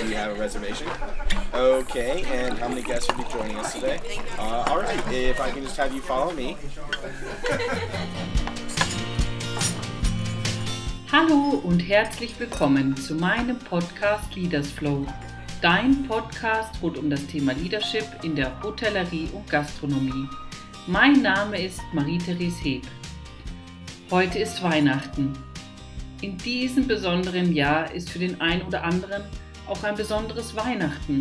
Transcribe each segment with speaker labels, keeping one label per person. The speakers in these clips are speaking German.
Speaker 1: do you have a reservation? Okay, and how many guests will be joining us today? Uh, all right, if I can just have you follow me.
Speaker 2: Hallo und herzlich willkommen zu meinem Podcast Leaders Flow, dein Podcast rund um das Thema Leadership in der Hotellerie und Gastronomie. Mein Name ist Marie-Therese Heb. Heute ist Weihnachten. In diesem besonderen Jahr ist für den einen oder anderen auch ein besonderes Weihnachten.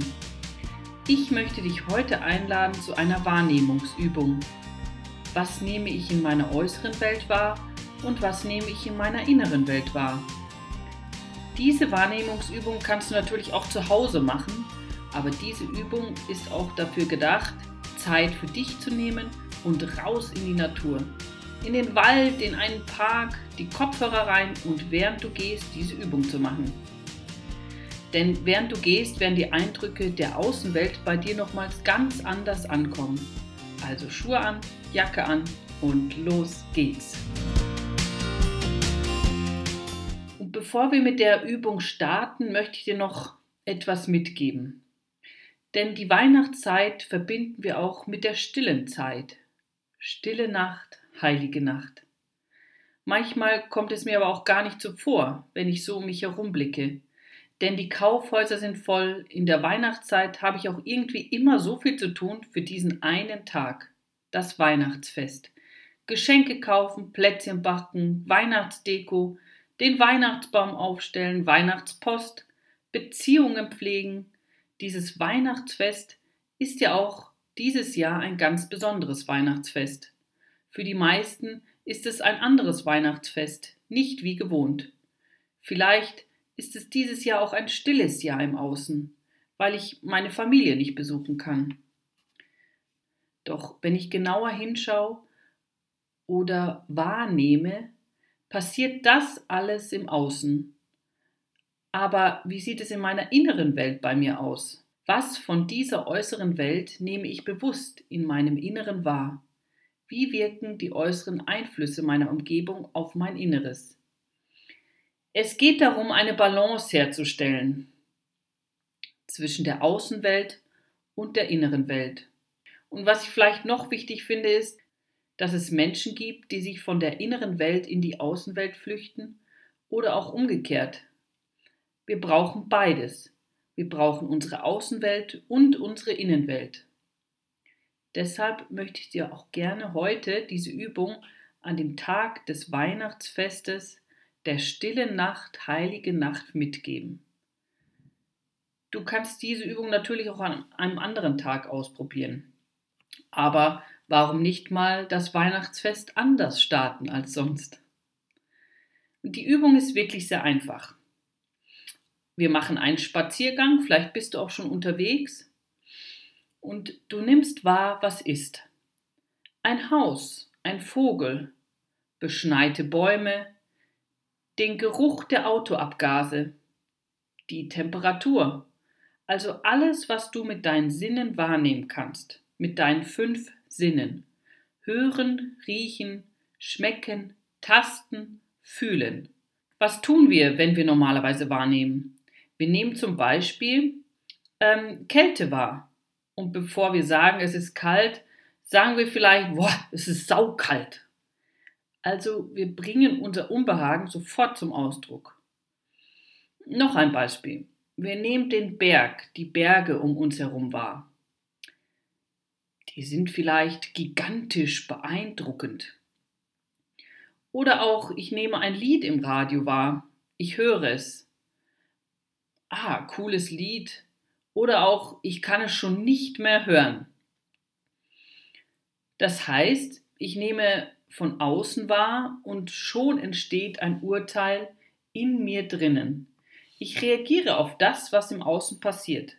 Speaker 2: Ich möchte dich heute einladen zu einer Wahrnehmungsübung. Was nehme ich in meiner äußeren Welt wahr und was nehme ich in meiner inneren Welt wahr? Diese Wahrnehmungsübung kannst du natürlich auch zu Hause machen, aber diese Übung ist auch dafür gedacht, Zeit für dich zu nehmen und raus in die Natur. In den Wald, in einen Park, die Kopfhörer rein und während du gehst, diese Übung zu machen. Denn während du gehst, werden die Eindrücke der Außenwelt bei dir nochmals ganz anders ankommen. Also Schuhe an, Jacke an und los geht's. Und bevor wir mit der Übung starten, möchte ich dir noch etwas mitgeben. Denn die Weihnachtszeit verbinden wir auch mit der stillen Zeit. Stille Nacht, heilige Nacht. Manchmal kommt es mir aber auch gar nicht so vor, wenn ich so um mich herum blicke. Denn die Kaufhäuser sind voll, in der Weihnachtszeit habe ich auch irgendwie immer so viel zu tun für diesen einen Tag, das Weihnachtsfest. Geschenke kaufen, Plätzchen backen, Weihnachtsdeko, den Weihnachtsbaum aufstellen, Weihnachtspost, Beziehungen pflegen. Dieses Weihnachtsfest ist ja auch dieses Jahr ein ganz besonderes Weihnachtsfest. Für die meisten ist es ein anderes Weihnachtsfest, nicht wie gewohnt. Vielleicht ist es dieses Jahr auch ein stilles Jahr im Außen, weil ich meine Familie nicht besuchen kann. Doch wenn ich genauer hinschaue oder wahrnehme, passiert das alles im Außen. Aber wie sieht es in meiner inneren Welt bei mir aus? Was von dieser äußeren Welt nehme ich bewusst in meinem Inneren wahr? Wie wirken die äußeren Einflüsse meiner Umgebung auf mein Inneres? Es geht darum, eine Balance herzustellen zwischen der Außenwelt und der inneren Welt. Und was ich vielleicht noch wichtig finde, ist, dass es Menschen gibt, die sich von der inneren Welt in die Außenwelt flüchten oder auch umgekehrt. Wir brauchen beides. Wir brauchen unsere Außenwelt und unsere Innenwelt. Deshalb möchte ich dir auch gerne heute diese Übung an dem Tag des Weihnachtsfestes, der stillen Nacht, heilige Nacht mitgeben. Du kannst diese Übung natürlich auch an einem anderen Tag ausprobieren. Aber warum nicht mal das Weihnachtsfest anders starten als sonst? Die Übung ist wirklich sehr einfach. Wir machen einen Spaziergang, vielleicht bist du auch schon unterwegs und du nimmst wahr, was ist. Ein Haus, ein Vogel, beschneite Bäume, den Geruch der Autoabgase, die Temperatur, also alles, was du mit deinen Sinnen wahrnehmen kannst, mit deinen fünf Sinnen. Hören, riechen, schmecken, tasten, fühlen. Was tun wir, wenn wir normalerweise wahrnehmen? Wir nehmen zum Beispiel ähm, Kälte wahr. Und bevor wir sagen, es ist kalt, sagen wir vielleicht, boah, es ist saukalt. Also wir bringen unser Unbehagen sofort zum Ausdruck. Noch ein Beispiel. Wir nehmen den Berg, die Berge um uns herum wahr. Die sind vielleicht gigantisch beeindruckend. Oder auch, ich nehme ein Lied im Radio wahr. Ich höre es ah, cooles Lied oder auch, ich kann es schon nicht mehr hören. Das heißt, ich nehme von außen wahr und schon entsteht ein Urteil in mir drinnen. Ich reagiere auf das, was im Außen passiert.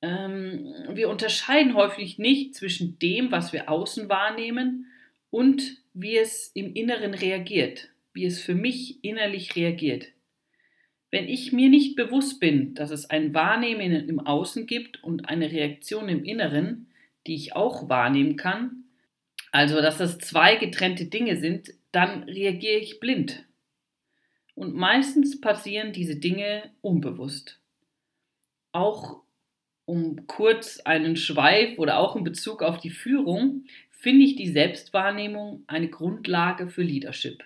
Speaker 2: Ähm, wir unterscheiden häufig nicht zwischen dem, was wir außen wahrnehmen und wie es im Inneren reagiert, wie es für mich innerlich reagiert. Wenn ich mir nicht bewusst bin, dass es ein Wahrnehmen im Außen gibt und eine Reaktion im Inneren, die ich auch wahrnehmen kann, also dass das zwei getrennte Dinge sind, dann reagiere ich blind. Und meistens passieren diese Dinge unbewusst. auch um kurz einen Schweif oder auch in Bezug auf die Führung, finde ich die Selbstwahrnehmung eine Grundlage für Leadership.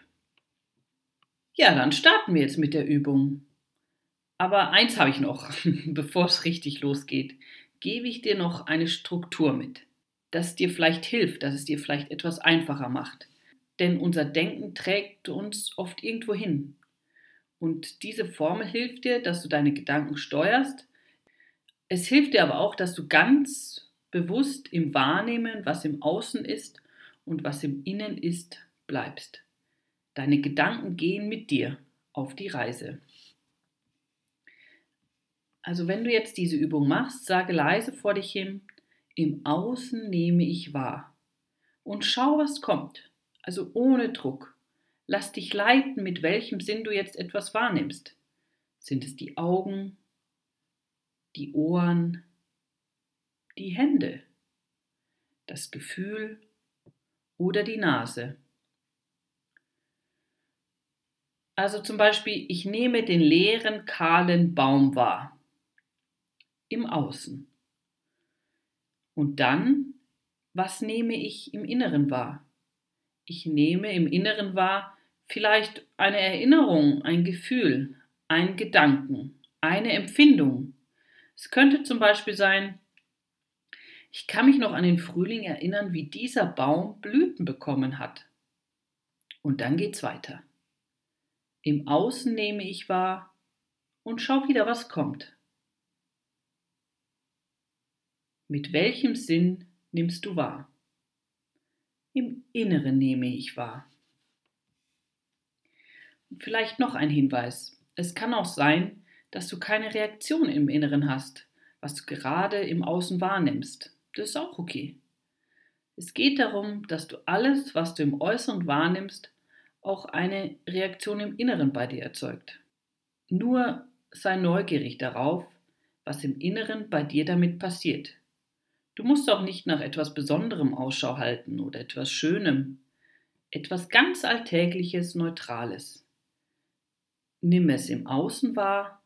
Speaker 2: Ja, dann starten wir jetzt mit der Übung. Aber eins habe ich noch, bevor es richtig losgeht, gebe ich dir noch eine Struktur mit, das dir vielleicht hilft, dass es dir vielleicht etwas einfacher macht. Denn unser Denken trägt uns oft irgendwo hin. Und diese Formel hilft dir, dass du deine Gedanken steuerst. Es hilft dir aber auch, dass du ganz bewusst im Wahrnehmen, was im Außen ist und was im Innen ist, bleibst. Deine Gedanken gehen mit dir auf die Reise. Also wenn du jetzt diese Übung machst, sage leise vor dich hin, im Außen nehme ich wahr. Und schau, was kommt. Also ohne Druck. Lass dich leiten, mit welchem Sinn du jetzt etwas wahrnimmst. Sind es die Augen, die Ohren, die Hände, das Gefühl oder die Nase? Also zum Beispiel, ich nehme den leeren, kahlen Baum wahr im Außen. Und dann, was nehme ich im Inneren wahr? Ich nehme im Inneren wahr vielleicht eine Erinnerung, ein Gefühl, einen Gedanken, eine Empfindung. Es könnte zum Beispiel sein, ich kann mich noch an den Frühling erinnern, wie dieser Baum Blüten bekommen hat. Und dann geht's weiter. Im Außen nehme ich wahr und schau wieder, was kommt. Mit welchem Sinn nimmst du wahr? Im Inneren nehme ich wahr. Vielleicht noch ein Hinweis. Es kann auch sein, dass du keine Reaktion im Inneren hast, was du gerade im Außen wahrnimmst. Das ist auch okay. Es geht darum, dass du alles, was du im Äußeren wahrnimmst, auch eine Reaktion im Inneren bei dir erzeugt. Nur sei neugierig darauf, was im Inneren bei dir damit passiert. Du musst auch nicht nach etwas Besonderem Ausschau halten oder etwas Schönem, etwas ganz Alltägliches, Neutrales. Nimm es im Außen wahr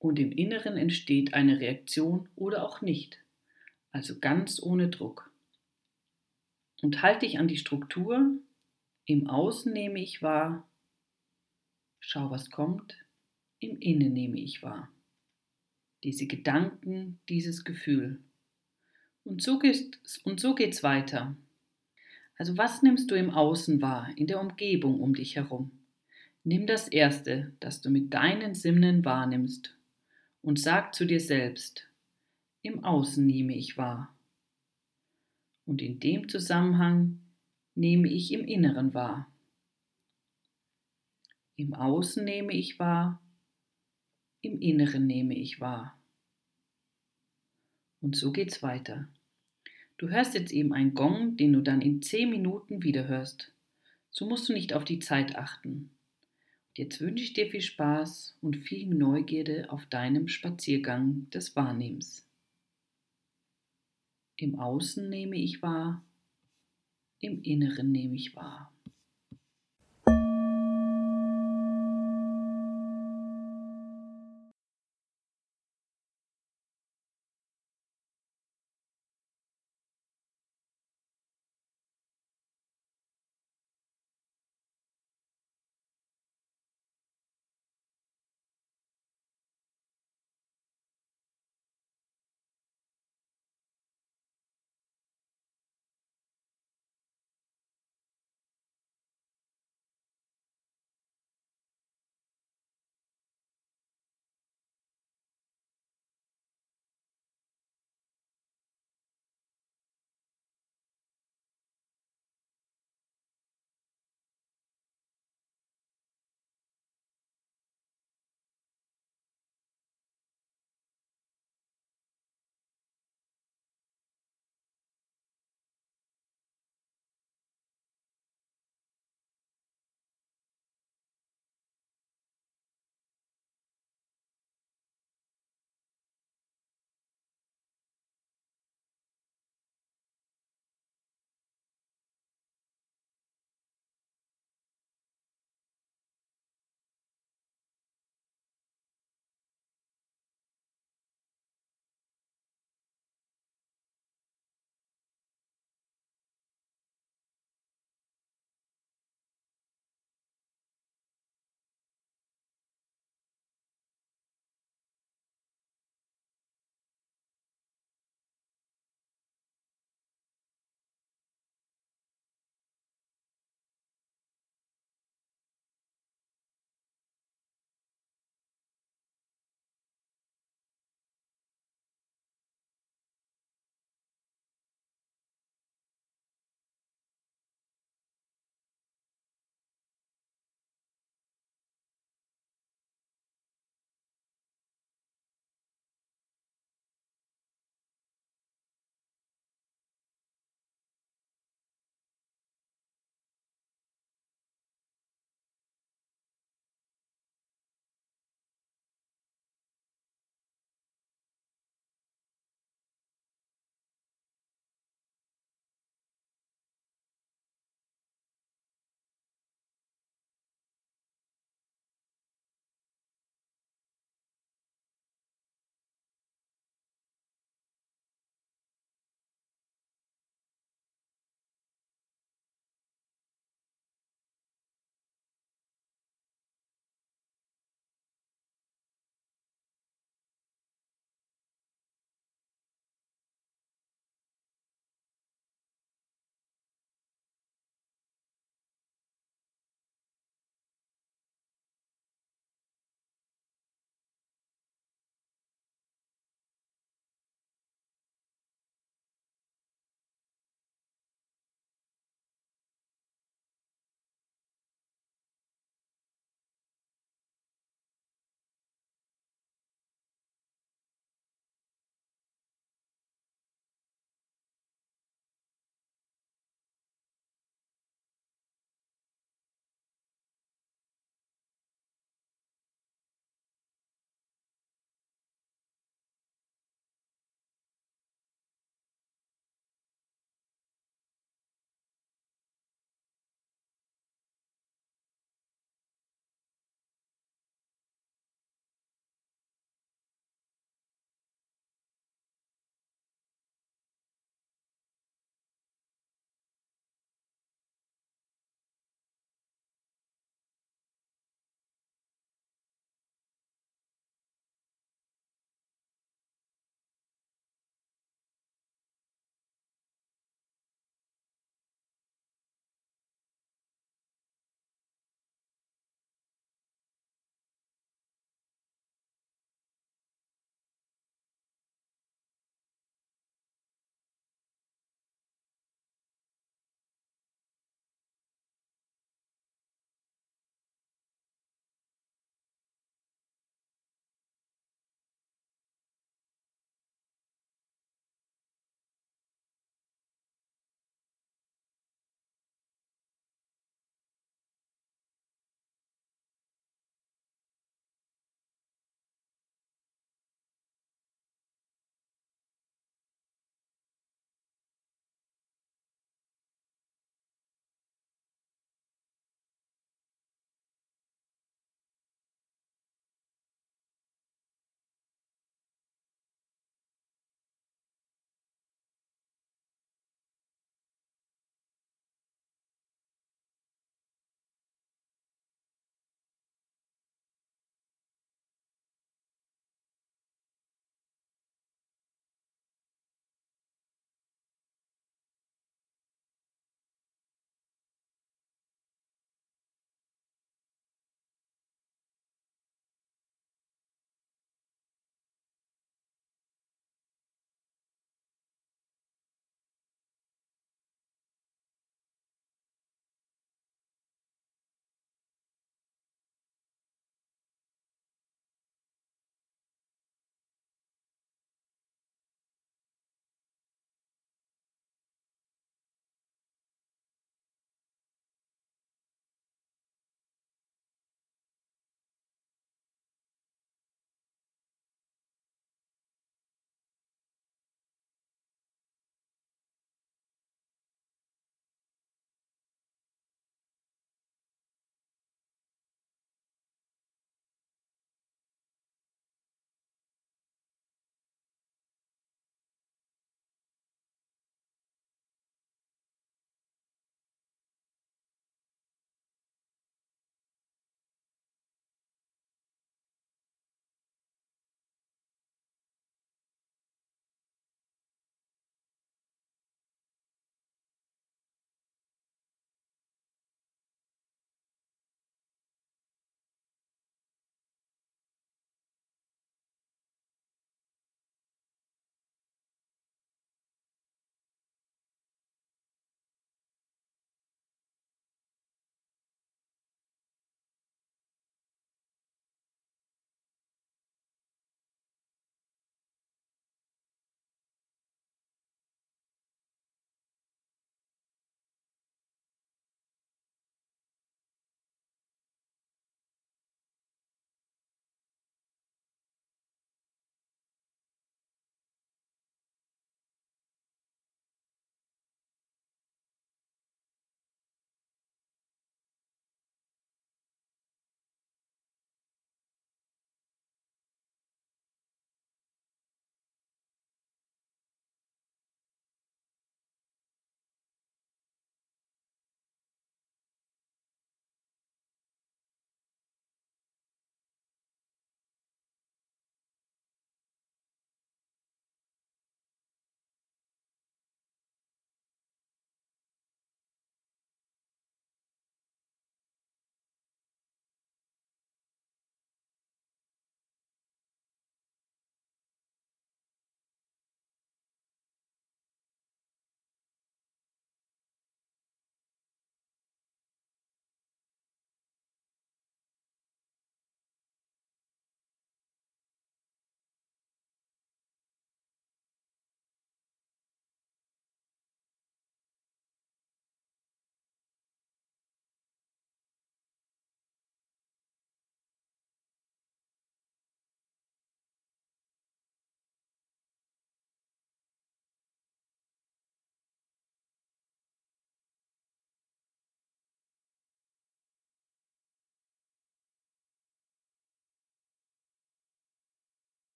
Speaker 2: und im Inneren entsteht eine Reaktion oder auch nicht, also ganz ohne Druck. Und halte dich an die Struktur, im Außen nehme ich wahr, schau was kommt, im Innen nehme ich wahr. Diese Gedanken, dieses Gefühl. Und so, geht's, und so geht's weiter. Also was nimmst du im Außen wahr, in der Umgebung um dich herum? Nimm das Erste, das du mit deinen Sinnen wahrnimmst und sag zu dir selbst, im Außen nehme ich wahr. Und in dem Zusammenhang nehme ich im Inneren wahr. Im Außen nehme ich wahr, im Inneren nehme ich wahr. Und so geht's weiter. Du hörst jetzt eben einen Gong, den du dann in 10 Minuten wieder hörst. So musst du nicht auf die Zeit achten. Jetzt wünsche ich dir viel Spaß und viel Neugierde auf deinem Spaziergang des Wahrnehmens. Im Außen nehme ich wahr, im Inneren nehme ich wahr.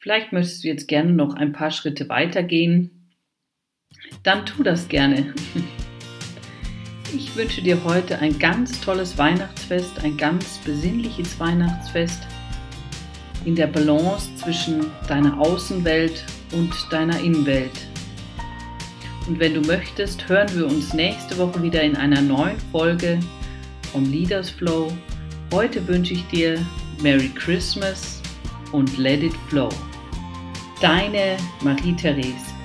Speaker 2: Vielleicht möchtest du jetzt gerne noch ein paar Schritte weitergehen. Dann tu das gerne. Ich wünsche dir heute ein ganz tolles Weihnachtsfest, ein ganz besinnliches Weihnachtsfest in der Balance zwischen deiner Außenwelt und deiner Innenwelt. Und wenn du möchtest, hören wir uns nächste Woche wieder in einer neuen Folge vom Leaders Flow. Heute wünsche ich dir Merry Christmas und Let It Flow. Deine Marie-Therese.